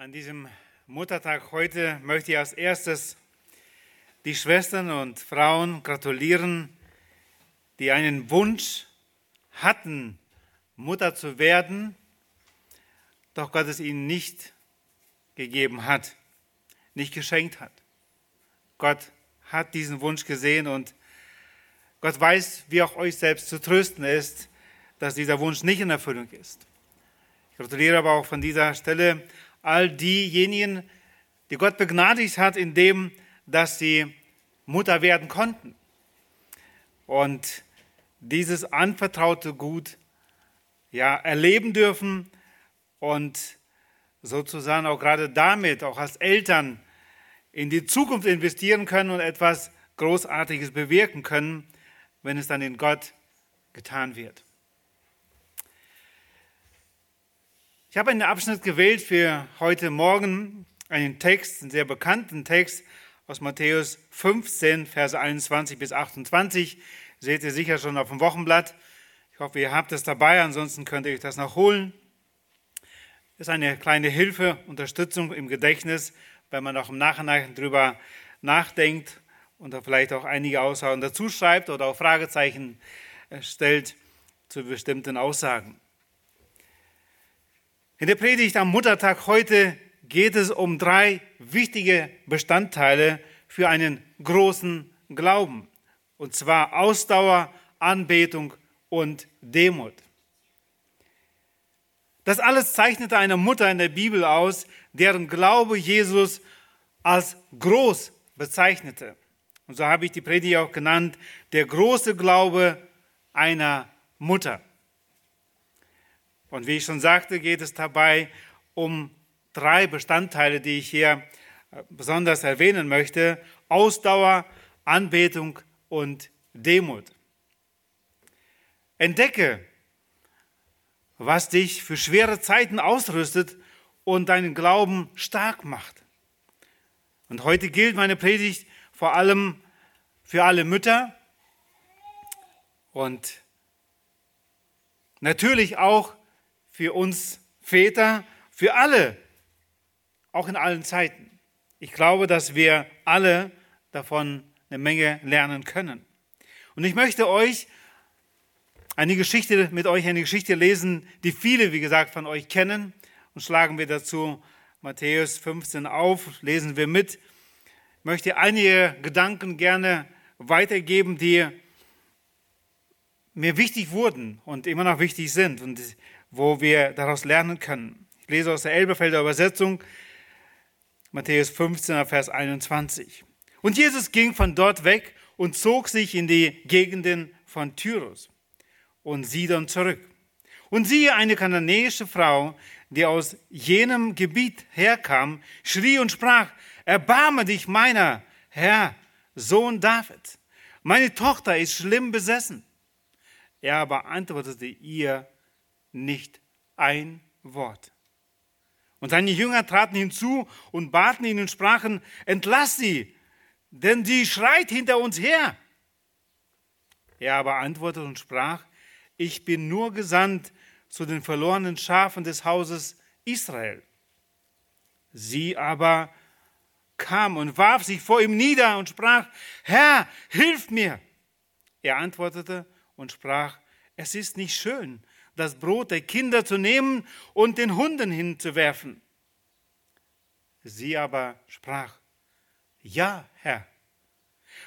An diesem Muttertag heute möchte ich als erstes die Schwestern und Frauen gratulieren, die einen Wunsch hatten, Mutter zu werden, doch Gott es ihnen nicht gegeben hat, nicht geschenkt hat. Gott hat diesen Wunsch gesehen und Gott weiß, wie auch euch selbst zu trösten ist, dass dieser Wunsch nicht in Erfüllung ist. Ich gratuliere aber auch von dieser Stelle all diejenigen, die Gott begnadigt hat, indem, dass sie Mutter werden konnten. Und dieses anvertraute Gut ja, erleben dürfen und sozusagen auch gerade damit, auch als Eltern, in die Zukunft investieren können und etwas Großartiges bewirken können, wenn es dann in Gott getan wird. Ich habe einen Abschnitt gewählt für heute Morgen, einen Text, einen sehr bekannten Text aus Matthäus 15, Verse 21 bis 28. Seht ihr sicher schon auf dem Wochenblatt. Ich hoffe, ihr habt es dabei, ansonsten könnt ihr euch das noch holen. Ist eine kleine Hilfe, Unterstützung im Gedächtnis, wenn man auch im Nachhinein drüber nachdenkt und da vielleicht auch einige Aussagen dazu schreibt oder auch Fragezeichen stellt zu bestimmten Aussagen. In der Predigt am Muttertag heute geht es um drei wichtige Bestandteile für einen großen Glauben. Und zwar Ausdauer, Anbetung und Demut. Das alles zeichnete eine Mutter in der Bibel aus, deren Glaube Jesus als groß bezeichnete. Und so habe ich die Predigt auch genannt, der große Glaube einer Mutter. Und wie ich schon sagte, geht es dabei um drei Bestandteile, die ich hier äh, besonders erwähnen möchte. Ausdauer, Anbetung und Demut. Entdecke, was dich für schwere Zeiten ausrüstet und deinen Glauben stark macht. Und heute gilt meine Predigt vor allem für alle Mütter und natürlich auch für uns Väter, für alle, auch in allen Zeiten. Ich glaube, dass wir alle davon eine Menge lernen können. Und ich möchte euch eine Geschichte mit euch eine Geschichte lesen, die viele, wie gesagt, von euch kennen. Und schlagen wir dazu Matthäus 15 auf, lesen wir mit. Ich möchte einige Gedanken gerne weitergeben, die mir wichtig wurden und immer noch wichtig sind. Und wo wir daraus lernen können. Ich lese aus der Elberfelder Übersetzung, Matthäus 15, Vers 21. Und Jesus ging von dort weg und zog sich in die Gegenden von Tyrus und Sidon zurück. Und siehe, eine kananäische Frau, die aus jenem Gebiet herkam, schrie und sprach, erbarme dich meiner, Herr, Sohn David. Meine Tochter ist schlimm besessen. Er aber antwortete ihr nicht ein Wort. Und seine Jünger traten hinzu und baten ihn und sprachen, entlass sie, denn sie schreit hinter uns her. Er aber antwortete und sprach, ich bin nur gesandt zu den verlorenen Schafen des Hauses Israel. Sie aber kam und warf sich vor ihm nieder und sprach, Herr, hilf mir. Er antwortete und sprach, es ist nicht schön, das Brot der Kinder zu nehmen und den Hunden hinzuwerfen. Sie aber sprach, ja, Herr.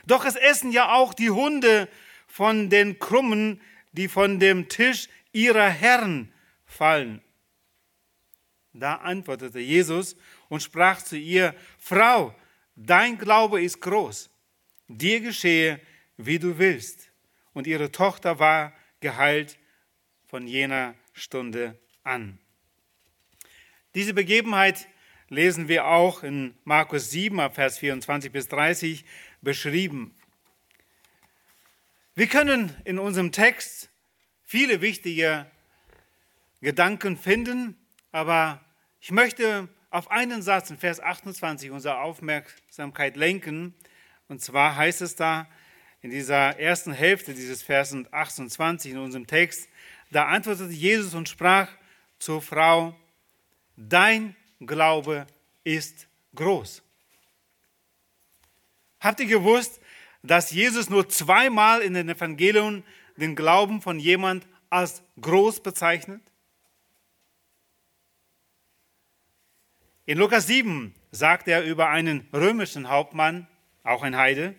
Doch es essen ja auch die Hunde von den Krummen, die von dem Tisch ihrer Herren fallen. Da antwortete Jesus und sprach zu ihr, Frau, dein Glaube ist groß, dir geschehe, wie du willst. Und ihre Tochter war geheilt von jener Stunde an. Diese Begebenheit lesen wir auch in Markus 7, Vers 24 bis 30 beschrieben. Wir können in unserem Text viele wichtige Gedanken finden, aber ich möchte auf einen Satz in Vers 28 unsere Aufmerksamkeit lenken. Und zwar heißt es da in dieser ersten Hälfte dieses Versen 28 in unserem Text, da antwortete Jesus und sprach zur Frau, dein Glaube ist groß. Habt ihr gewusst, dass Jesus nur zweimal in den Evangelien den Glauben von jemand als groß bezeichnet? In Lukas 7 sagt er über einen römischen Hauptmann, auch ein Heide,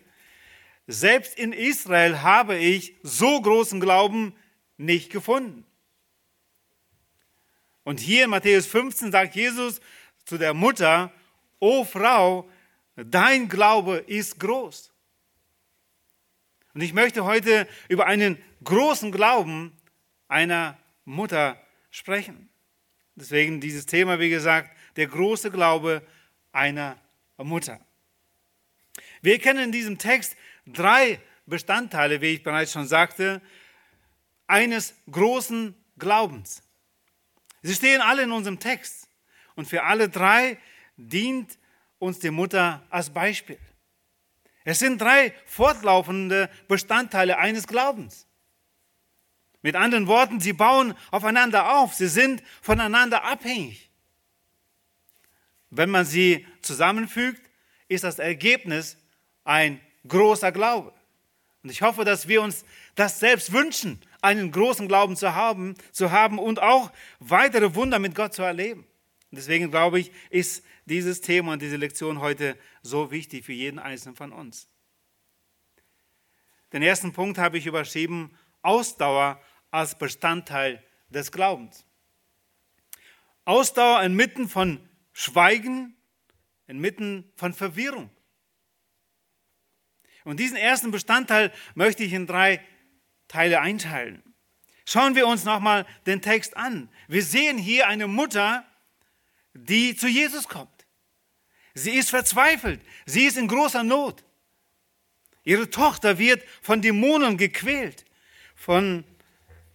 selbst in Israel habe ich so großen Glauben nicht gefunden. Und hier in Matthäus 15 sagt Jesus zu der Mutter, O Frau, dein Glaube ist groß. Und ich möchte heute über einen großen Glauben einer Mutter sprechen. Deswegen dieses Thema, wie gesagt, der große Glaube einer Mutter. Wir kennen in diesem Text drei Bestandteile, wie ich bereits schon sagte, eines großen Glaubens. Sie stehen alle in unserem Text. Und für alle drei dient uns die Mutter als Beispiel. Es sind drei fortlaufende Bestandteile eines Glaubens. Mit anderen Worten, sie bauen aufeinander auf, sie sind voneinander abhängig. Wenn man sie zusammenfügt, ist das Ergebnis ein großer Glaube. Und ich hoffe, dass wir uns das selbst wünschen, einen großen Glauben zu haben, zu haben und auch weitere Wunder mit Gott zu erleben. Deswegen glaube ich, ist dieses Thema und diese Lektion heute so wichtig für jeden Einzelnen von uns. Den ersten Punkt habe ich überschrieben, Ausdauer als Bestandteil des Glaubens. Ausdauer inmitten von Schweigen, inmitten von Verwirrung. Und diesen ersten Bestandteil möchte ich in drei Teile einteilen. Schauen wir uns nochmal den Text an. Wir sehen hier eine Mutter, die zu Jesus kommt. Sie ist verzweifelt. Sie ist in großer Not. Ihre Tochter wird von Dämonen gequält, von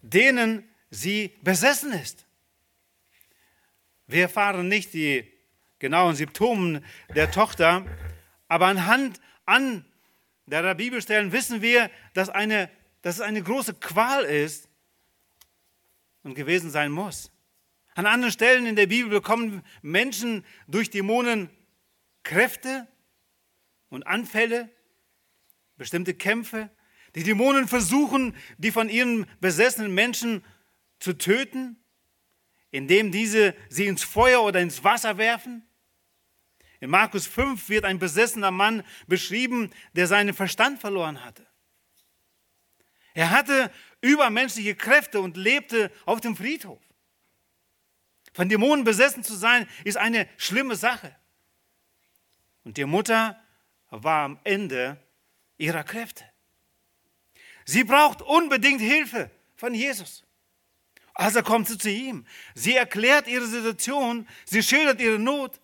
denen sie besessen ist. Wir erfahren nicht die genauen Symptome der Tochter, aber anhand an der Bibelstellen wissen wir, dass, eine, dass es eine große Qual ist und gewesen sein muss. An anderen Stellen in der Bibel bekommen Menschen durch Dämonen Kräfte und Anfälle, bestimmte Kämpfe. Die Dämonen versuchen, die von ihren besessenen Menschen zu töten, indem diese sie ins Feuer oder ins Wasser werfen. In Markus 5 wird ein besessener Mann beschrieben, der seinen Verstand verloren hatte. Er hatte übermenschliche Kräfte und lebte auf dem Friedhof. Von Dämonen besessen zu sein, ist eine schlimme Sache. Und die Mutter war am Ende ihrer Kräfte. Sie braucht unbedingt Hilfe von Jesus. Also kommt sie zu ihm. Sie erklärt ihre Situation, sie schildert ihre Not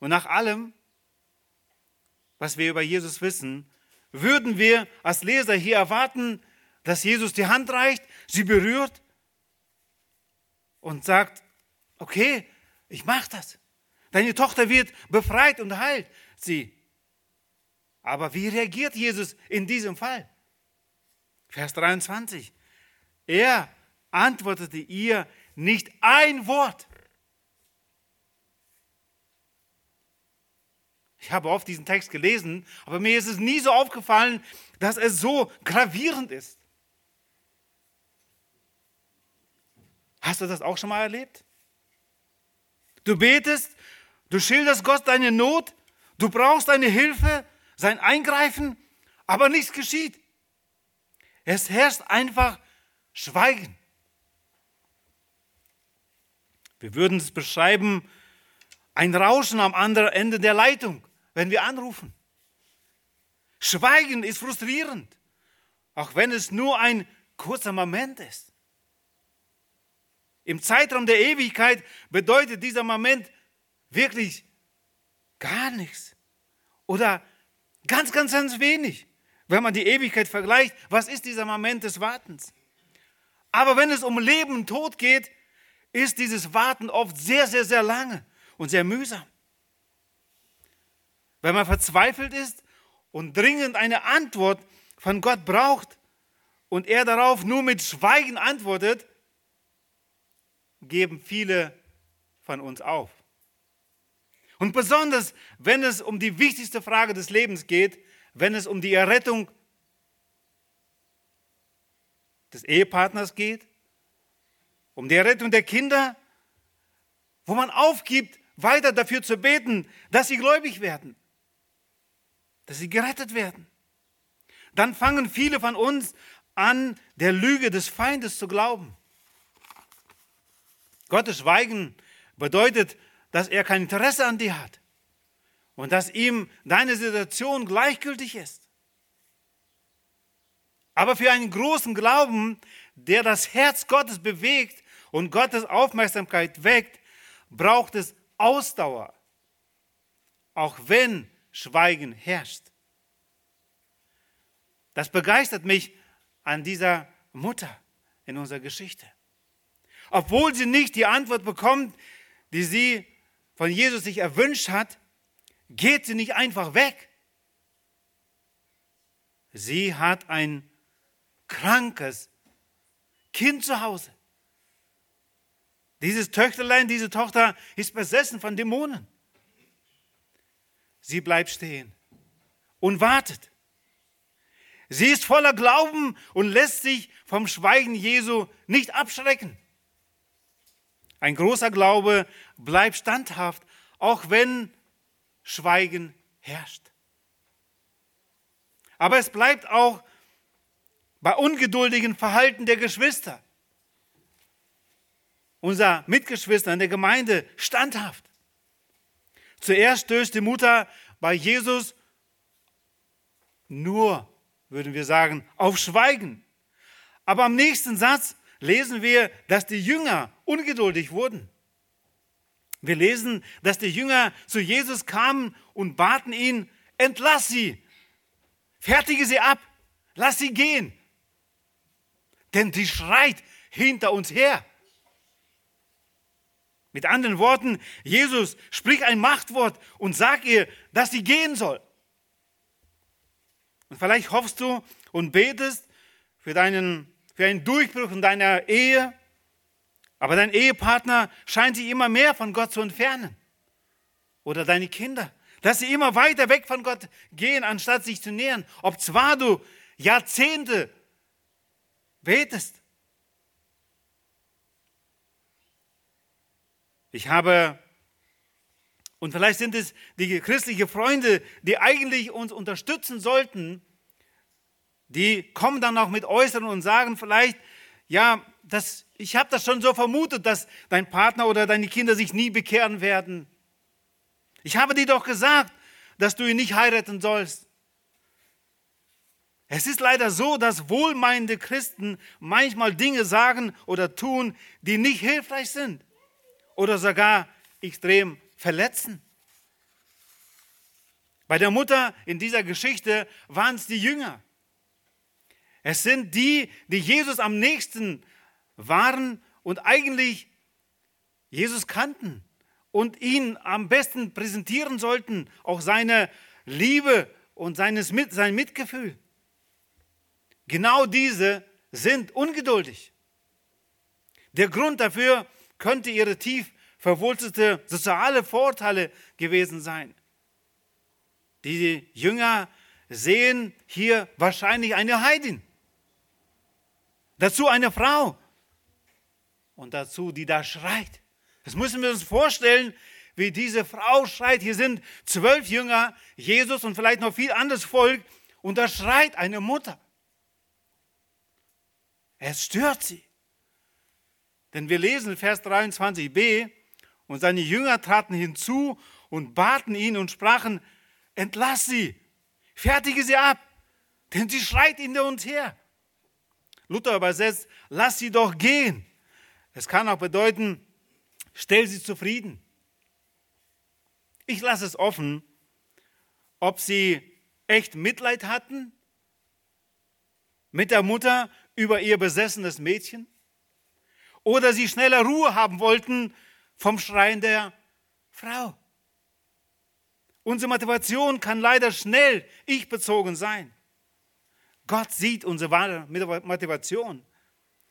und nach allem, was wir über Jesus wissen, würden wir als Leser hier erwarten, dass Jesus die Hand reicht, sie berührt und sagt, okay, ich mache das. Deine Tochter wird befreit und heilt sie. Aber wie reagiert Jesus in diesem Fall? Vers 23. Er antwortete ihr nicht ein Wort. Ich habe oft diesen Text gelesen, aber mir ist es nie so aufgefallen, dass es so gravierend ist. Hast du das auch schon mal erlebt? Du betest, du schilderst Gott deine Not, du brauchst deine Hilfe, sein Eingreifen, aber nichts geschieht. Es herrscht einfach Schweigen. Wir würden es beschreiben, ein Rauschen am anderen Ende der Leitung wenn wir anrufen. Schweigen ist frustrierend, auch wenn es nur ein kurzer Moment ist. Im Zeitraum der Ewigkeit bedeutet dieser Moment wirklich gar nichts oder ganz, ganz, ganz wenig. Wenn man die Ewigkeit vergleicht, was ist dieser Moment des Wartens? Aber wenn es um Leben und Tod geht, ist dieses Warten oft sehr, sehr, sehr lange und sehr mühsam. Wenn man verzweifelt ist und dringend eine Antwort von Gott braucht und er darauf nur mit Schweigen antwortet, geben viele von uns auf. Und besonders, wenn es um die wichtigste Frage des Lebens geht, wenn es um die Errettung des Ehepartners geht, um die Errettung der Kinder, wo man aufgibt, weiter dafür zu beten, dass sie gläubig werden, dass sie gerettet werden. Dann fangen viele von uns an, der Lüge des Feindes zu glauben. Gottes Schweigen bedeutet, dass er kein Interesse an dir hat und dass ihm deine Situation gleichgültig ist. Aber für einen großen Glauben, der das Herz Gottes bewegt und Gottes Aufmerksamkeit weckt, braucht es Ausdauer, auch wenn Schweigen herrscht. Das begeistert mich an dieser Mutter in unserer Geschichte. Obwohl sie nicht die Antwort bekommt, die sie von Jesus sich erwünscht hat, geht sie nicht einfach weg. Sie hat ein krankes Kind zu Hause. Dieses Töchterlein, diese Tochter ist besessen von Dämonen. Sie bleibt stehen und wartet. Sie ist voller Glauben und lässt sich vom Schweigen Jesu nicht abschrecken. Ein großer Glaube bleibt standhaft, auch wenn Schweigen herrscht. Aber es bleibt auch bei ungeduldigen Verhalten der Geschwister, unser Mitgeschwister in der Gemeinde, standhaft. Zuerst stößt die Mutter bei Jesus nur, würden wir sagen, auf Schweigen. Aber am nächsten Satz lesen wir, dass die Jünger ungeduldig wurden. Wir lesen, dass die Jünger zu Jesus kamen und baten ihn, entlass sie, fertige sie ab, lass sie gehen denn sie schreit hinter uns her. Mit anderen Worten, Jesus, sprich ein Machtwort und sag ihr, dass sie gehen soll. Und vielleicht hoffst du und betest für, deinen, für einen Durchbruch in deiner Ehe, aber dein Ehepartner scheint sich immer mehr von Gott zu entfernen. Oder deine Kinder, dass sie immer weiter weg von Gott gehen, anstatt sich zu nähern. Ob zwar du Jahrzehnte betest. Ich habe, und vielleicht sind es die christlichen Freunde, die eigentlich uns unterstützen sollten, die kommen dann auch mit Äußeren und sagen vielleicht, ja, das, ich habe das schon so vermutet, dass dein Partner oder deine Kinder sich nie bekehren werden. Ich habe dir doch gesagt, dass du ihn nicht heiraten sollst. Es ist leider so, dass wohlmeinende Christen manchmal Dinge sagen oder tun, die nicht hilfreich sind oder sogar extrem verletzen. Bei der Mutter in dieser Geschichte waren es die Jünger. Es sind die, die Jesus am nächsten waren und eigentlich Jesus kannten und ihn am besten präsentieren sollten, auch seine Liebe und seines, sein Mitgefühl. Genau diese sind ungeduldig. Der Grund dafür könnte ihre tief verwurzelte soziale Vorteile gewesen sein. Die Jünger sehen hier wahrscheinlich eine Heidin. Dazu eine Frau. Und dazu, die da schreit. Das müssen wir uns vorstellen, wie diese Frau schreit. Hier sind zwölf Jünger, Jesus und vielleicht noch viel anderes Volk. Und da schreit eine Mutter. Es stört sie. Denn wir lesen Vers 23b, und seine Jünger traten hinzu und baten ihn und sprachen, entlass sie, fertige sie ab, denn sie schreit hinter uns her. Luther übersetzt, lass sie doch gehen. Es kann auch bedeuten, stell sie zufrieden. Ich lasse es offen, ob sie echt Mitleid hatten mit der Mutter über ihr besessenes Mädchen? Oder sie schneller Ruhe haben wollten vom Schreien der Frau? Unsere Motivation kann leider schnell ich-bezogen sein. Gott sieht unsere wahre Motivation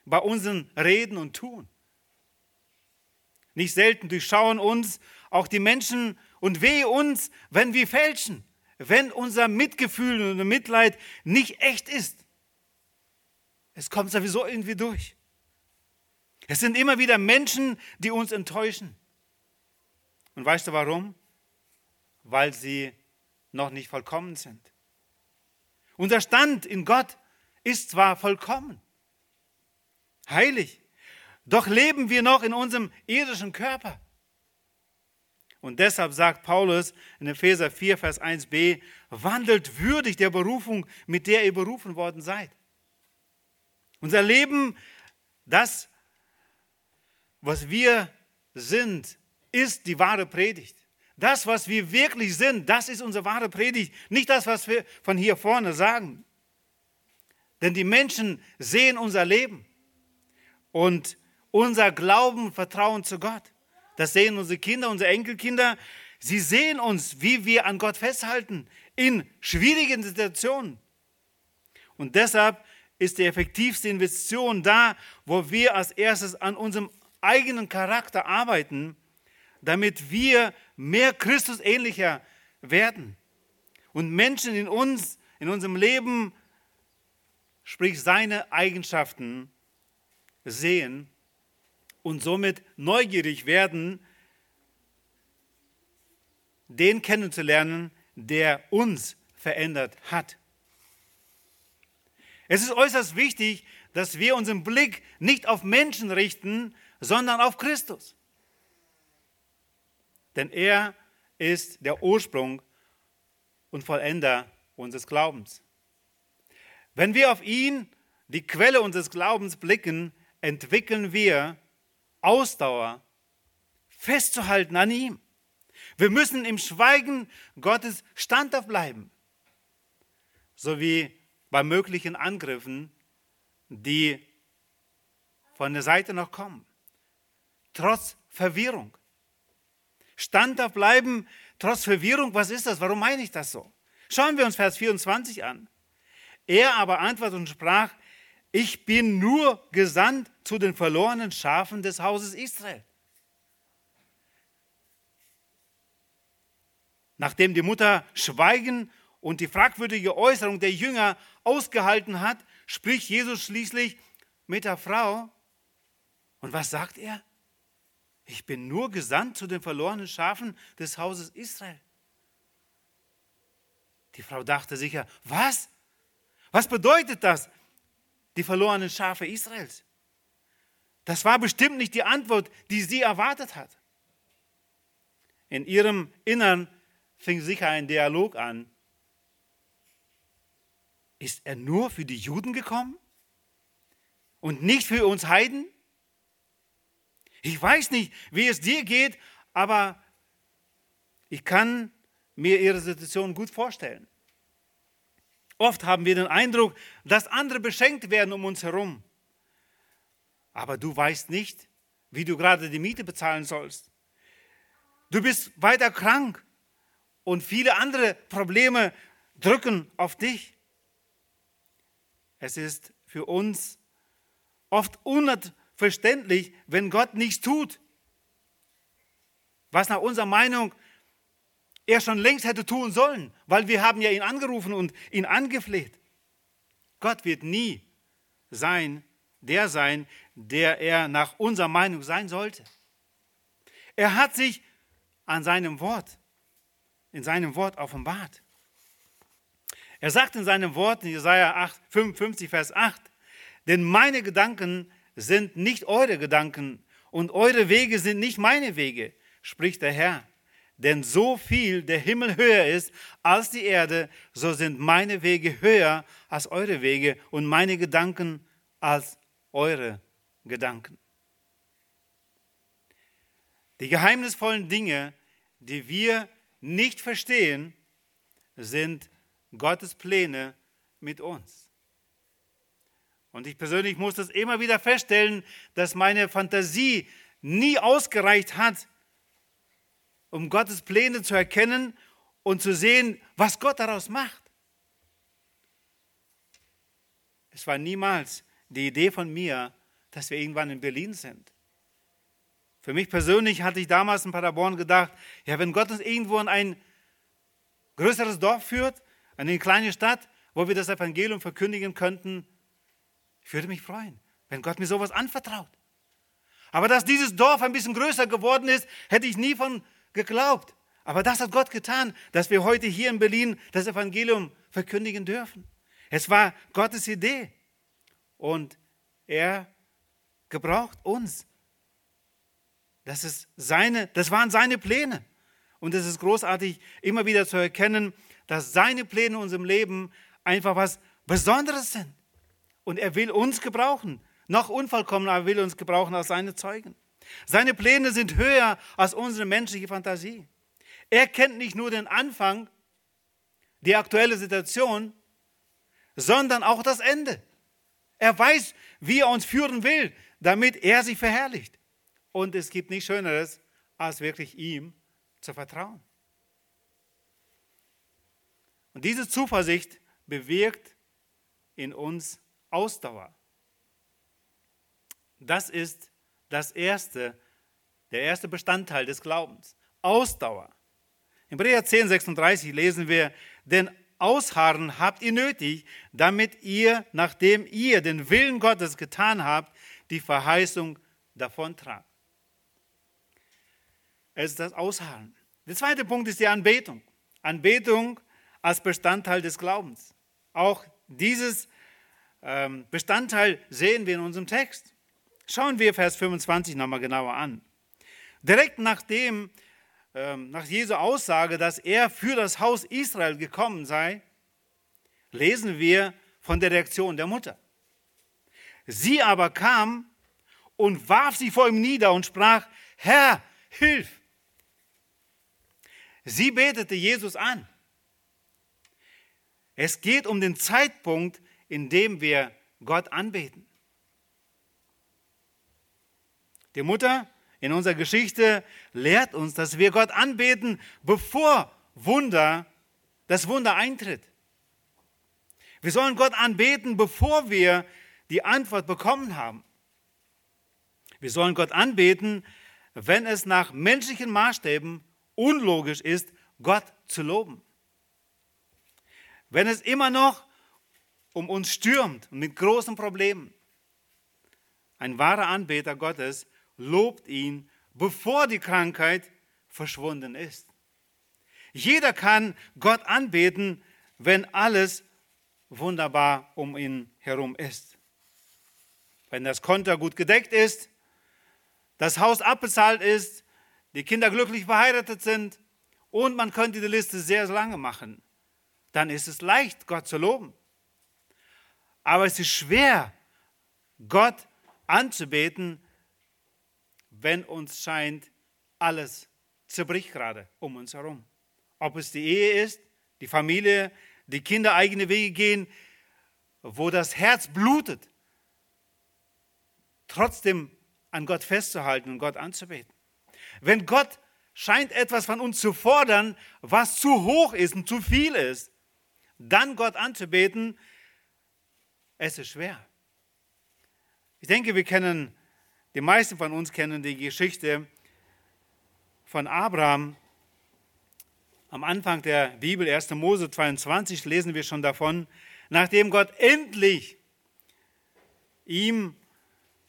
bei unseren Reden und Tun. Nicht selten durchschauen uns auch die Menschen und wehe uns, wenn wir fälschen, wenn unser Mitgefühl und Mitleid nicht echt ist. Es kommt sowieso irgendwie durch. Es sind immer wieder Menschen, die uns enttäuschen. Und weißt du warum? Weil sie noch nicht vollkommen sind. Unser Stand in Gott ist zwar vollkommen, heilig, doch leben wir noch in unserem irdischen Körper. Und deshalb sagt Paulus in Epheser 4, Vers 1b, wandelt würdig der Berufung, mit der ihr berufen worden seid. Unser Leben, das, was wir sind, ist die wahre Predigt. Das, was wir wirklich sind, das ist unsere wahre Predigt, nicht das, was wir von hier vorne sagen. Denn die Menschen sehen unser Leben und unser Glauben, Vertrauen zu Gott. Das sehen unsere Kinder, unsere Enkelkinder. Sie sehen uns, wie wir an Gott festhalten in schwierigen Situationen. Und deshalb ist die effektivste Investition da, wo wir als erstes an unserem eigenen Charakter arbeiten, damit wir mehr Christus ähnlicher werden und Menschen in uns, in unserem Leben, sprich seine Eigenschaften sehen und somit neugierig werden, den kennenzulernen, der uns verändert hat. Es ist äußerst wichtig, dass wir unseren Blick nicht auf Menschen richten, sondern auf Christus. Denn er ist der Ursprung und Vollender unseres Glaubens. Wenn wir auf ihn, die Quelle unseres Glaubens, blicken, entwickeln wir Ausdauer, festzuhalten an ihm. Wir müssen im Schweigen Gottes standhaft bleiben, so wie bei möglichen Angriffen, die von der Seite noch kommen, trotz Verwirrung. Standhaft bleiben, trotz Verwirrung, was ist das? Warum meine ich das so? Schauen wir uns Vers 24 an. Er aber antwortete und sprach, ich bin nur gesandt zu den verlorenen Schafen des Hauses Israel. Nachdem die Mutter Schweigen und die fragwürdige Äußerung der Jünger ausgehalten hat, spricht Jesus schließlich mit der Frau. Und was sagt er? Ich bin nur gesandt zu den verlorenen Schafen des Hauses Israel. Die Frau dachte sicher, was? Was bedeutet das? die verlorenen Schafe Israels. Das war bestimmt nicht die Antwort, die sie erwartet hat. In ihrem Innern fing sicher ein Dialog an. Ist er nur für die Juden gekommen und nicht für uns Heiden? Ich weiß nicht, wie es dir geht, aber ich kann mir ihre Situation gut vorstellen. Oft haben wir den Eindruck, dass andere beschenkt werden um uns herum. Aber du weißt nicht, wie du gerade die Miete bezahlen sollst. Du bist weiter krank und viele andere Probleme drücken auf dich. Es ist für uns oft unverständlich, wenn Gott nichts tut, was nach unserer Meinung er schon längst hätte tun sollen, weil wir haben ja ihn angerufen und ihn angefleht. Gott wird nie sein, der sein, der er nach unserer Meinung sein sollte. Er hat sich an seinem Wort, in seinem Wort offenbart. Er sagt in seinem Wort in Jesaja 8, 55, Vers 8, denn meine Gedanken sind nicht eure Gedanken und eure Wege sind nicht meine Wege, spricht der Herr. Denn so viel der Himmel höher ist als die Erde, so sind meine Wege höher als eure Wege und meine Gedanken als eure Gedanken. Die geheimnisvollen Dinge, die wir nicht verstehen, sind Gottes Pläne mit uns. Und ich persönlich muss das immer wieder feststellen, dass meine Fantasie nie ausgereicht hat, um Gottes Pläne zu erkennen und zu sehen, was Gott daraus macht. Es war niemals die Idee von mir, dass wir irgendwann in Berlin sind. Für mich persönlich hatte ich damals in Paderborn gedacht, ja, wenn Gott uns irgendwo in ein größeres Dorf führt, in eine kleine Stadt, wo wir das Evangelium verkündigen könnten, ich würde mich freuen, wenn Gott mir sowas anvertraut. Aber dass dieses Dorf ein bisschen größer geworden ist, hätte ich nie von geglaubt. Aber das hat Gott getan, dass wir heute hier in Berlin das Evangelium verkündigen dürfen. Es war Gottes Idee. Und er gebraucht uns. Das, ist seine, das waren seine Pläne. Und es ist großartig, immer wieder zu erkennen, dass seine Pläne in unserem Leben einfach was Besonderes sind. Und er will uns gebrauchen. Noch unvollkommener, aber will uns gebrauchen als seine Zeugen. Seine Pläne sind höher als unsere menschliche Fantasie. Er kennt nicht nur den Anfang, die aktuelle Situation, sondern auch das Ende. Er weiß, wie er uns führen will, damit er sich verherrlicht. Und es gibt nichts Schöneres, als wirklich ihm zu vertrauen. Und diese Zuversicht bewirkt in uns Ausdauer. Das ist das erste, der erste Bestandteil des Glaubens. Ausdauer. In Hebräer 10, 36 lesen wir, denn Ausharren habt ihr nötig, damit ihr, nachdem ihr den Willen Gottes getan habt, die Verheißung davontragt. Es ist das Ausharren. Der zweite Punkt ist die Anbetung. Anbetung als Bestandteil des Glaubens. Auch dieses Bestandteil sehen wir in unserem Text. Schauen wir Vers 25 nochmal genauer an. Direkt nachdem, ähm, nach Jesu Aussage, dass er für das Haus Israel gekommen sei, lesen wir von der Reaktion der Mutter. Sie aber kam und warf sich vor ihm nieder und sprach, Herr, hilf! Sie betete Jesus an. Es geht um den Zeitpunkt, in dem wir Gott anbeten. Die Mutter in unserer Geschichte lehrt uns, dass wir Gott anbeten, bevor Wunder, das Wunder eintritt. Wir sollen Gott anbeten, bevor wir die Antwort bekommen haben. Wir sollen Gott anbeten, wenn es nach menschlichen Maßstäben unlogisch ist, Gott zu loben. Wenn es immer noch um uns stürmt und mit großen Problemen. Ein wahrer Anbeter Gottes lobt ihn, bevor die Krankheit verschwunden ist. Jeder kann Gott anbeten, wenn alles wunderbar um ihn herum ist. Wenn das Konto gut gedeckt ist, das Haus abbezahlt ist, die Kinder glücklich verheiratet sind und man könnte die Liste sehr lange machen, dann ist es leicht, Gott zu loben. Aber es ist schwer, Gott anzubeten, wenn uns scheint, alles zerbricht gerade um uns herum. Ob es die Ehe ist, die Familie, die Kinder eigene Wege gehen, wo das Herz blutet, trotzdem an Gott festzuhalten und Gott anzubeten. Wenn Gott scheint etwas von uns zu fordern, was zu hoch ist und zu viel ist, dann Gott anzubeten, es ist schwer. Ich denke, wir kennen, die meisten von uns kennen die Geschichte von Abraham. Am Anfang der Bibel, 1. Mose 22, lesen wir schon davon, nachdem Gott endlich ihm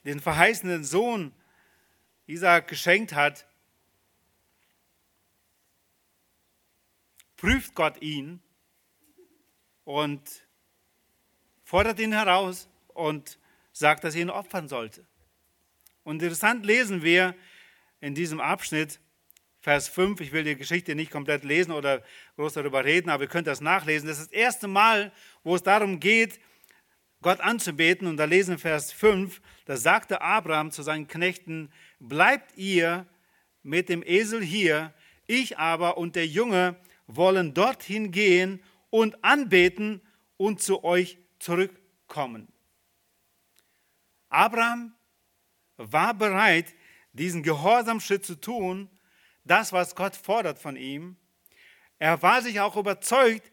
den verheißenen Sohn Isaac geschenkt hat, prüft Gott ihn und fordert ihn heraus und sagt, dass er ihn opfern sollte. Und interessant lesen wir in diesem Abschnitt, Vers 5, ich will die Geschichte nicht komplett lesen oder groß darüber reden, aber ihr könnt das nachlesen. Das ist das erste Mal, wo es darum geht, Gott anzubeten. Und da lesen wir Vers 5, da sagte Abraham zu seinen Knechten, bleibt ihr mit dem Esel hier, ich aber und der Junge wollen dorthin gehen und anbeten und zu euch zurückkommen. Abraham war bereit, diesen Gehorsamschritt zu tun, das, was Gott fordert von ihm. Er war sich auch überzeugt,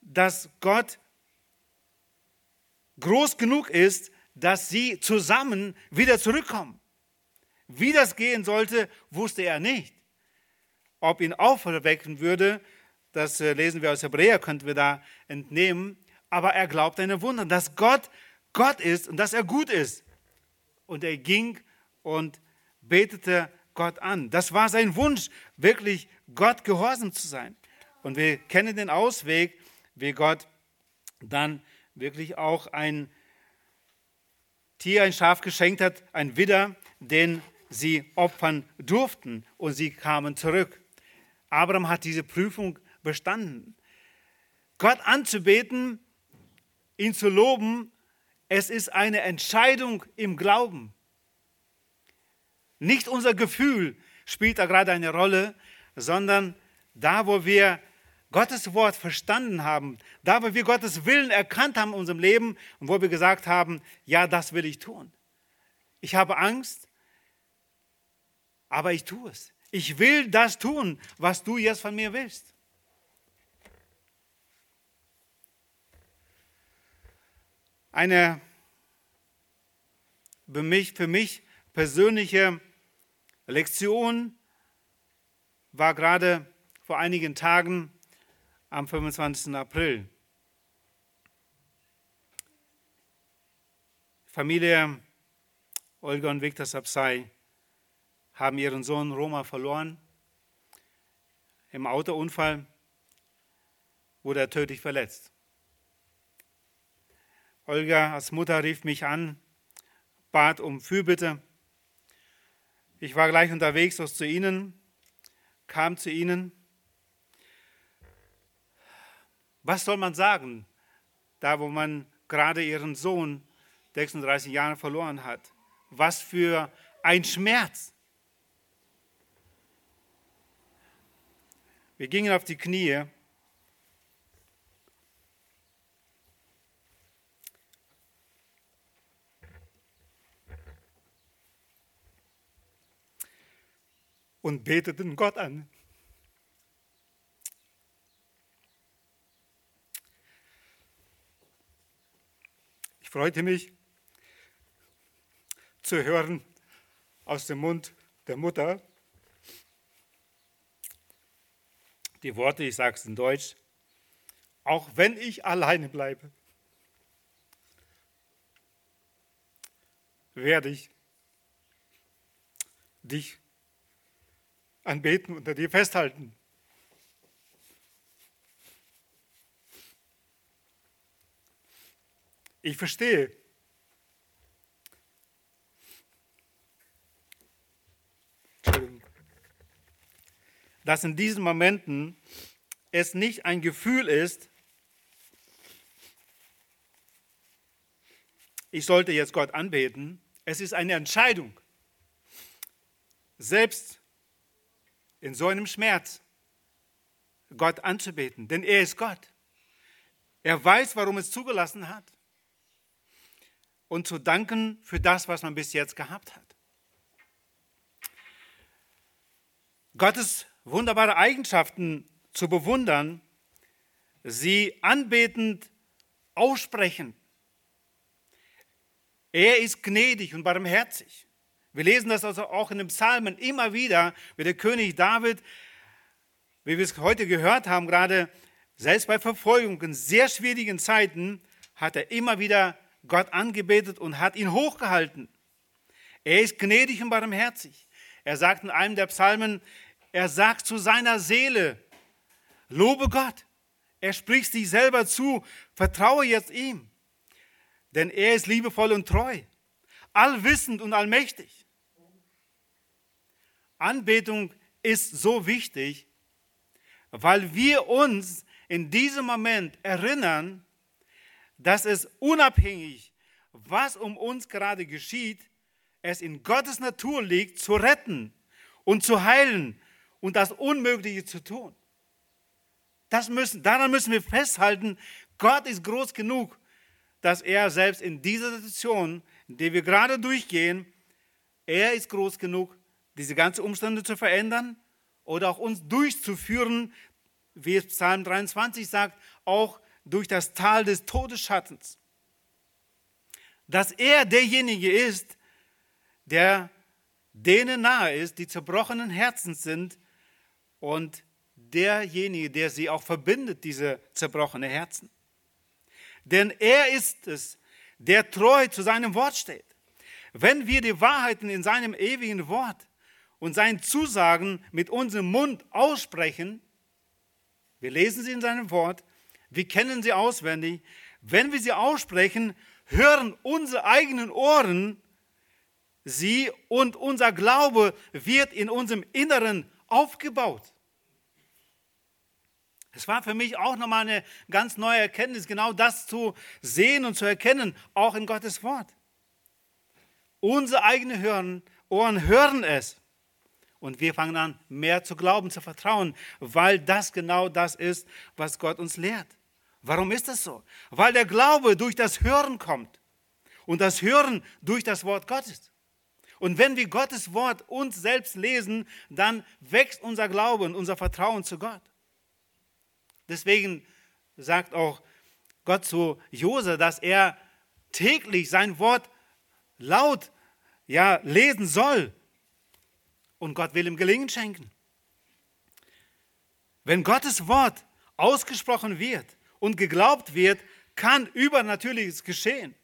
dass Gott groß genug ist, dass sie zusammen wieder zurückkommen. Wie das gehen sollte, wusste er nicht. Ob ihn auferwecken würde, das äh, lesen wir aus Hebräer, könnten wir da entnehmen. Aber er glaubt eine Wunder, dass Gott Gott ist und dass er gut ist. Und er ging und betete Gott an. Das war sein Wunsch, wirklich Gott gehorsam zu sein. Und wir kennen den Ausweg, wie Gott dann wirklich auch ein Tier, ein Schaf geschenkt hat, ein Widder, den sie opfern durften. Und sie kamen zurück. Abraham hat diese Prüfung bestanden. Gott anzubeten, ihn zu loben, es ist eine Entscheidung im Glauben. Nicht unser Gefühl spielt da gerade eine Rolle, sondern da, wo wir Gottes Wort verstanden haben, da, wo wir Gottes Willen erkannt haben in unserem Leben und wo wir gesagt haben, ja, das will ich tun. Ich habe Angst, aber ich tue es. Ich will das tun, was du jetzt von mir willst. Eine für mich, für mich persönliche Lektion war gerade vor einigen Tagen am 25. April. Familie Olga und Viktor Sapsai haben ihren Sohn Roma verloren. Im Autounfall wurde er tödlich verletzt. Olga als Mutter rief mich an, bat um Fürbitte. Ich war gleich unterwegs aus zu ihnen, kam zu ihnen was soll man sagen, da wo man gerade ihren Sohn 36 Jahre verloren hat? Was für ein Schmerz. Wir gingen auf die Knie. Und beteten Gott an. Ich freute mich zu hören aus dem Mund der Mutter die Worte, ich sage es in Deutsch, auch wenn ich alleine bleibe, werde ich dich anbeten und an dir festhalten. Ich verstehe. Dass in diesen Momenten es nicht ein Gefühl ist, ich sollte jetzt Gott anbeten. Es ist eine Entscheidung. Selbst in so einem Schmerz Gott anzubeten, denn er ist Gott. Er weiß, warum es zugelassen hat und zu danken für das, was man bis jetzt gehabt hat. Gottes wunderbare Eigenschaften zu bewundern, sie anbetend aussprechen. Er ist gnädig und barmherzig. Wir lesen das also auch in den Psalmen immer wieder, wie der König David, wie wir es heute gehört haben, gerade selbst bei Verfolgung in sehr schwierigen Zeiten, hat er immer wieder Gott angebetet und hat ihn hochgehalten. Er ist gnädig und barmherzig. Er sagt in einem der Psalmen, er sagt zu seiner Seele, lobe Gott. Er spricht sich selber zu, vertraue jetzt ihm. Denn er ist liebevoll und treu, allwissend und allmächtig. Anbetung ist so wichtig, weil wir uns in diesem Moment erinnern, dass es unabhängig, was um uns gerade geschieht, es in Gottes Natur liegt, zu retten und zu heilen und das Unmögliche zu tun. Das müssen, daran müssen wir festhalten, Gott ist groß genug, dass er selbst in dieser Situation, in der wir gerade durchgehen, er ist groß genug, diese ganzen Umstände zu verändern oder auch uns durchzuführen, wie es Psalm 23 sagt, auch durch das Tal des Todesschattens. Dass er derjenige ist, der denen nahe ist, die zerbrochenen Herzens sind und derjenige, der sie auch verbindet, diese zerbrochenen Herzen. Denn er ist es, der treu zu seinem Wort steht. Wenn wir die Wahrheiten in seinem ewigen Wort und seinen Zusagen mit unserem Mund aussprechen, wir lesen sie in seinem Wort, wir kennen sie auswendig, wenn wir sie aussprechen, hören unsere eigenen Ohren sie und unser Glaube wird in unserem Inneren aufgebaut. Es war für mich auch nochmal eine ganz neue Erkenntnis, genau das zu sehen und zu erkennen, auch in Gottes Wort. Unsere eigenen Ohren hören es. Und wir fangen an, mehr zu glauben, zu vertrauen, weil das genau das ist, was Gott uns lehrt. Warum ist das so? Weil der Glaube durch das Hören kommt und das Hören durch das Wort Gottes. Und wenn wir Gottes Wort uns selbst lesen, dann wächst unser Glaube und unser Vertrauen zu Gott. Deswegen sagt auch Gott zu Jose, dass er täglich sein Wort laut ja, lesen soll. Und Gott will ihm Gelingen schenken. Wenn Gottes Wort ausgesprochen wird und geglaubt wird, kann Übernatürliches geschehen.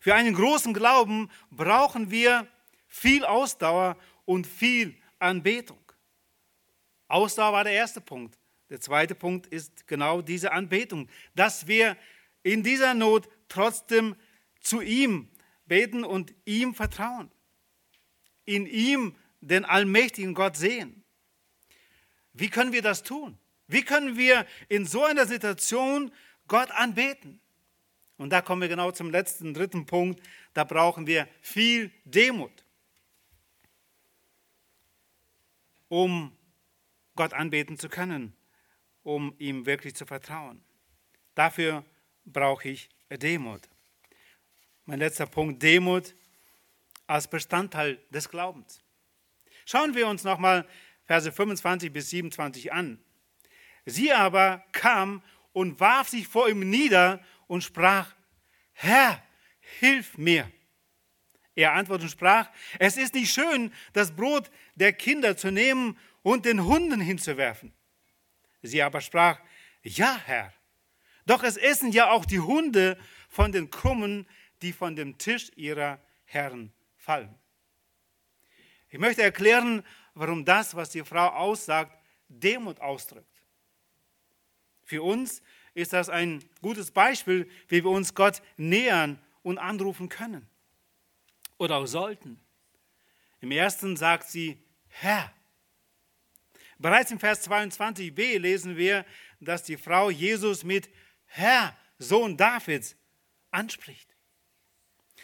Für einen großen Glauben brauchen wir viel Ausdauer und viel Anbetung. Ausdauer war der erste Punkt. Der zweite Punkt ist genau diese Anbetung, dass wir in dieser Not trotzdem zu ihm beten und ihm vertrauen. In ihm den allmächtigen Gott sehen. Wie können wir das tun? Wie können wir in so einer Situation Gott anbeten? Und da kommen wir genau zum letzten, dritten Punkt. Da brauchen wir viel Demut, um Gott anbeten zu können um ihm wirklich zu vertrauen. Dafür brauche ich Demut. Mein letzter Punkt, Demut als Bestandteil des Glaubens. Schauen wir uns nochmal Verse 25 bis 27 an. Sie aber kam und warf sich vor ihm nieder und sprach, Herr, hilf mir. Er antwortete und sprach, es ist nicht schön, das Brot der Kinder zu nehmen und den Hunden hinzuwerfen. Sie aber sprach, ja, Herr. Doch es essen ja auch die Hunde von den Krummen, die von dem Tisch ihrer Herren fallen. Ich möchte erklären, warum das, was die Frau aussagt, Demut ausdrückt. Für uns ist das ein gutes Beispiel, wie wir uns Gott nähern und anrufen können. Oder auch sollten. Im ersten sagt sie, Herr. Bereits im Vers 22b lesen wir, dass die Frau Jesus mit Herr, Sohn Davids, anspricht.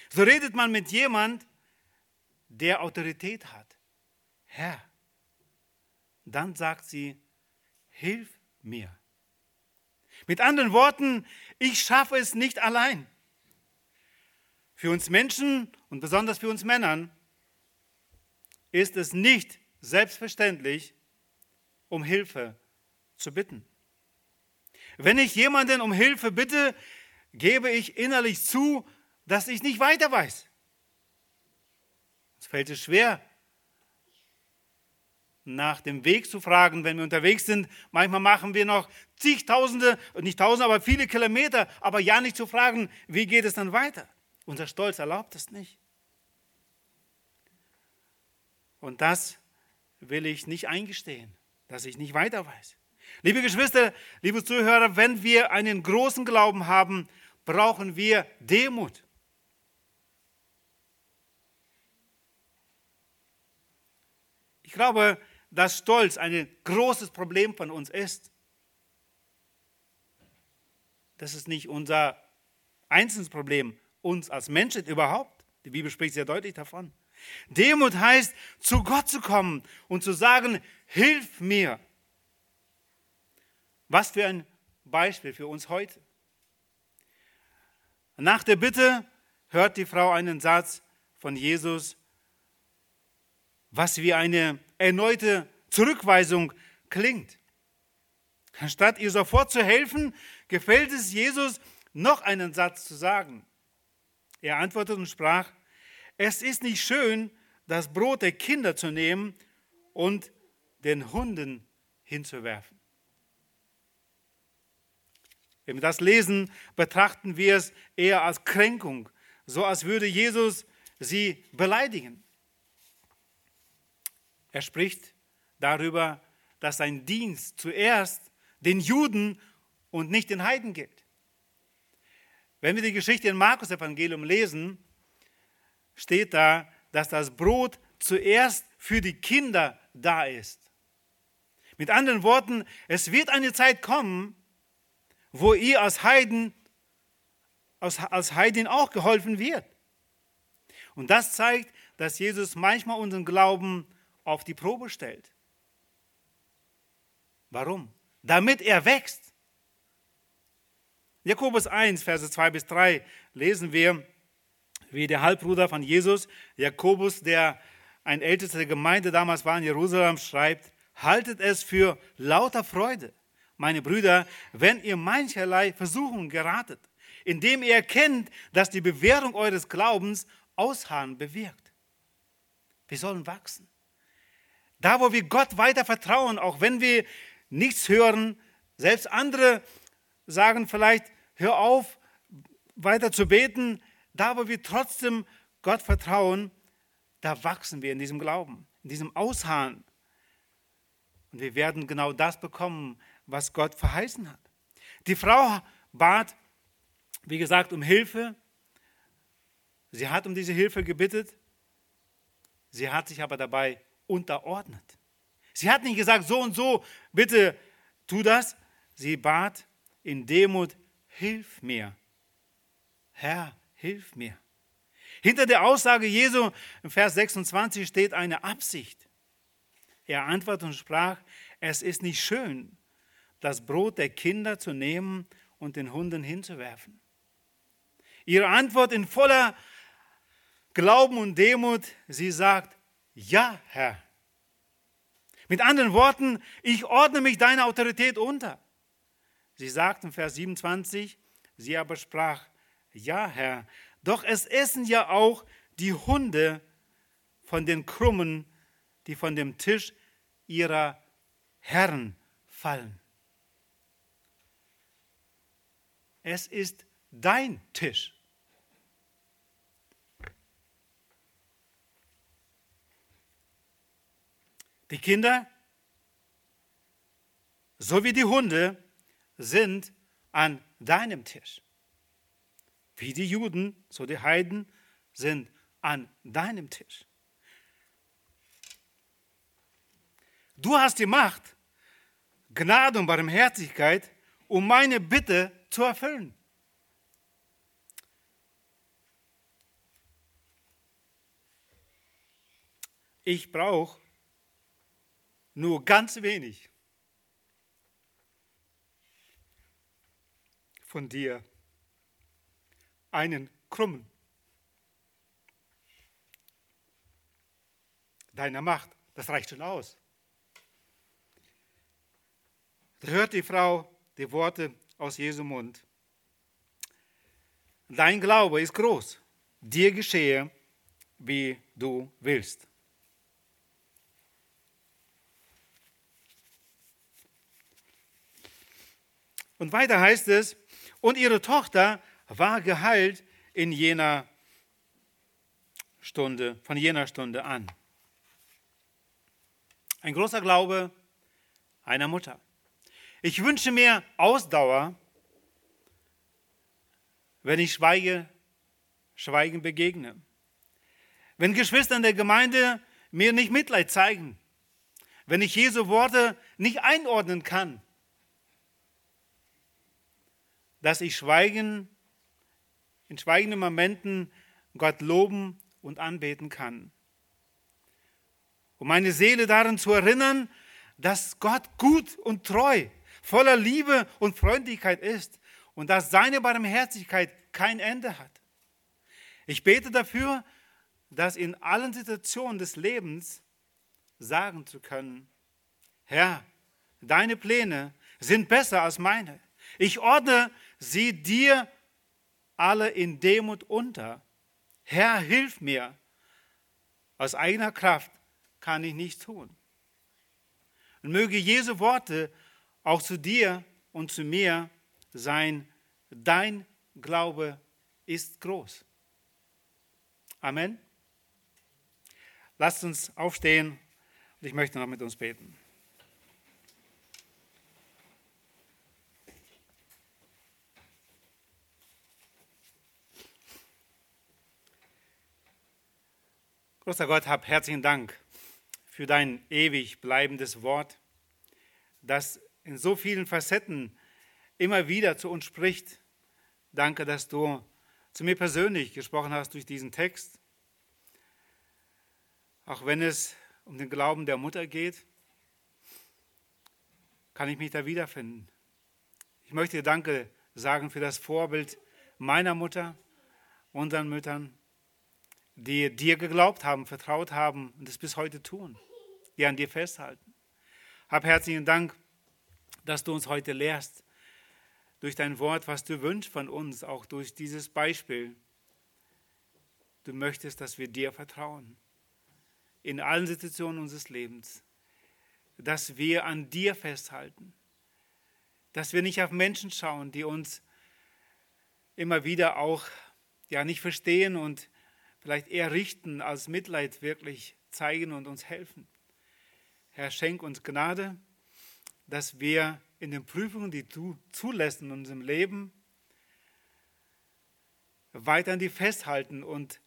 So redet man mit jemand, der Autorität hat. Herr. Dann sagt sie, hilf mir. Mit anderen Worten, ich schaffe es nicht allein. Für uns Menschen und besonders für uns Männern ist es nicht selbstverständlich, um Hilfe zu bitten. Wenn ich jemanden um Hilfe bitte, gebe ich innerlich zu, dass ich nicht weiter weiß. Fällt es schwer, nach dem Weg zu fragen, wenn wir unterwegs sind. Manchmal machen wir noch zigtausende, nicht tausende, aber viele Kilometer, aber ja nicht zu fragen, wie geht es dann weiter. Unser Stolz erlaubt es nicht. Und das will ich nicht eingestehen dass ich nicht weiter weiß. Liebe Geschwister, liebe Zuhörer, wenn wir einen großen Glauben haben, brauchen wir Demut. Ich glaube, dass Stolz ein großes Problem von uns ist. Das ist nicht unser einzelnes Problem, uns als Menschen überhaupt. Die Bibel spricht sehr deutlich davon. Demut heißt, zu Gott zu kommen und zu sagen, hilf mir. Was für ein Beispiel für uns heute. Nach der Bitte hört die Frau einen Satz von Jesus, was wie eine erneute Zurückweisung klingt. Anstatt ihr sofort zu helfen, gefällt es Jesus, noch einen Satz zu sagen. Er antwortete und sprach, es ist nicht schön, das Brot der Kinder zu nehmen und den Hunden hinzuwerfen. Wenn wir das lesen, betrachten wir es eher als Kränkung, so als würde Jesus sie beleidigen. Er spricht darüber, dass sein Dienst zuerst den Juden und nicht den Heiden gilt. Wenn wir die Geschichte im Markus-Evangelium lesen, steht da, dass das Brot zuerst für die Kinder da ist. Mit anderen Worten, es wird eine Zeit kommen, wo ihr als Heiden, als, als Heiden auch geholfen wird. Und das zeigt, dass Jesus manchmal unseren Glauben auf die Probe stellt. Warum? Damit er wächst. Jakobus 1, Verse 2 bis 3 lesen wir, wie der Halbbruder von Jesus, Jakobus, der ein ältester der Gemeinde damals war in Jerusalem, schreibt, haltet es für lauter Freude, meine Brüder, wenn ihr mancherlei Versuchungen geratet, indem ihr erkennt, dass die Bewährung eures Glaubens Ausharren bewirkt. Wir sollen wachsen. Da, wo wir Gott weiter vertrauen, auch wenn wir nichts hören, selbst andere sagen vielleicht, hör auf, weiter zu beten, da, wo wir trotzdem Gott vertrauen, da wachsen wir in diesem Glauben, in diesem Ausharren. Und wir werden genau das bekommen, was Gott verheißen hat. Die Frau bat, wie gesagt, um Hilfe. Sie hat um diese Hilfe gebittet. Sie hat sich aber dabei unterordnet. Sie hat nicht gesagt, so und so, bitte tu das. Sie bat in Demut, hilf mir. Herr, hilf mir. Hinter der Aussage Jesu im Vers 26 steht eine Absicht. Er antwortete und sprach, es ist nicht schön, das Brot der Kinder zu nehmen und den Hunden hinzuwerfen. Ihre Antwort in voller Glauben und Demut, sie sagt, ja, Herr. Mit anderen Worten, ich ordne mich deiner Autorität unter. Sie sagt in Vers 27, sie aber sprach, ja, Herr, doch es essen ja auch die Hunde von den Krummen, die von dem Tisch ihrer Herren fallen. Es ist dein Tisch. Die Kinder sowie die Hunde sind an deinem Tisch. Wie die Juden, so die Heiden sind an deinem Tisch. Du hast die Macht, Gnade und Barmherzigkeit, um meine Bitte zu erfüllen. Ich brauche nur ganz wenig von dir. Einen krummen deiner Macht. Das reicht schon aus. Da hört die Frau die Worte aus Jesu Mund. Dein Glaube ist groß. Dir geschehe, wie du willst. Und weiter heißt es, und ihre Tochter war geheilt in jener Stunde, von jener Stunde an. Ein großer Glaube einer Mutter. Ich wünsche mir Ausdauer, wenn ich schweige, Schweigen begegne. Wenn Geschwister in der Gemeinde mir nicht Mitleid zeigen, wenn ich Jesu Worte nicht einordnen kann, dass ich schweigen, in schweigenden Momenten Gott loben und anbeten kann. Um meine Seele daran zu erinnern, dass Gott gut und treu voller Liebe und Freundlichkeit ist und dass seine Barmherzigkeit kein Ende hat. Ich bete dafür, dass in allen Situationen des Lebens sagen zu können, Herr, deine Pläne sind besser als meine. Ich ordne sie dir alle in Demut unter. Herr, hilf mir, Aus eigener Kraft kann ich nichts tun. Und möge Jesu Worte auch zu dir und zu mir sein, dein Glaube ist groß. Amen. Lasst uns aufstehen und ich möchte noch mit uns beten. Großer Gott, hab herzlichen Dank für dein ewig bleibendes Wort, das in so vielen Facetten immer wieder zu uns spricht. Danke, dass du zu mir persönlich gesprochen hast durch diesen Text. Auch wenn es um den Glauben der Mutter geht, kann ich mich da wiederfinden. Ich möchte dir Danke sagen für das Vorbild meiner Mutter, unseren Müttern, die dir geglaubt haben, vertraut haben und es bis heute tun, die an dir festhalten. Hab herzlichen Dank, dass du uns heute lehrst durch dein Wort, was du wünschst von uns, auch durch dieses Beispiel. Du möchtest, dass wir dir vertrauen in allen Situationen unseres Lebens, dass wir an dir festhalten, dass wir nicht auf Menschen schauen, die uns immer wieder auch ja nicht verstehen und vielleicht eher richten als Mitleid wirklich zeigen und uns helfen. Herr, schenk uns Gnade, dass wir in den Prüfungen, die du zulässt in unserem Leben, weiter an die festhalten und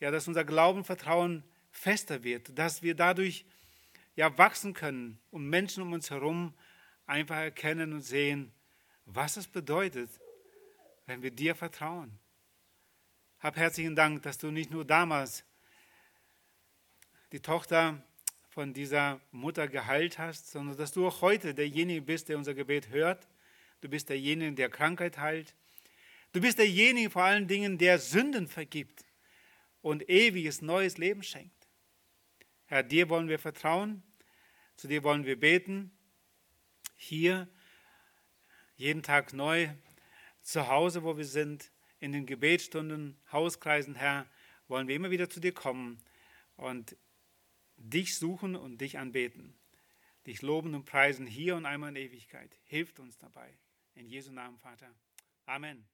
ja, dass unser Glauben, Vertrauen fester wird, dass wir dadurch ja wachsen können und Menschen um uns herum einfach erkennen und sehen, was es bedeutet, wenn wir dir vertrauen. Hab herzlichen Dank, dass du nicht nur damals die Tochter von dieser Mutter geheilt hast, sondern dass du auch heute derjenige bist, der unser Gebet hört. Du bist derjenige, der Krankheit heilt. Du bist derjenige vor allen Dingen, der Sünden vergibt und ewiges neues Leben schenkt. Herr, dir wollen wir vertrauen, zu dir wollen wir beten. Hier, jeden Tag neu, zu Hause, wo wir sind, in den Gebetsstunden, Hauskreisen, Herr, wollen wir immer wieder zu dir kommen und dich suchen und dich anbeten. Dich loben und preisen hier und einmal in Ewigkeit. Hilft uns dabei. In Jesu Namen, Vater. Amen.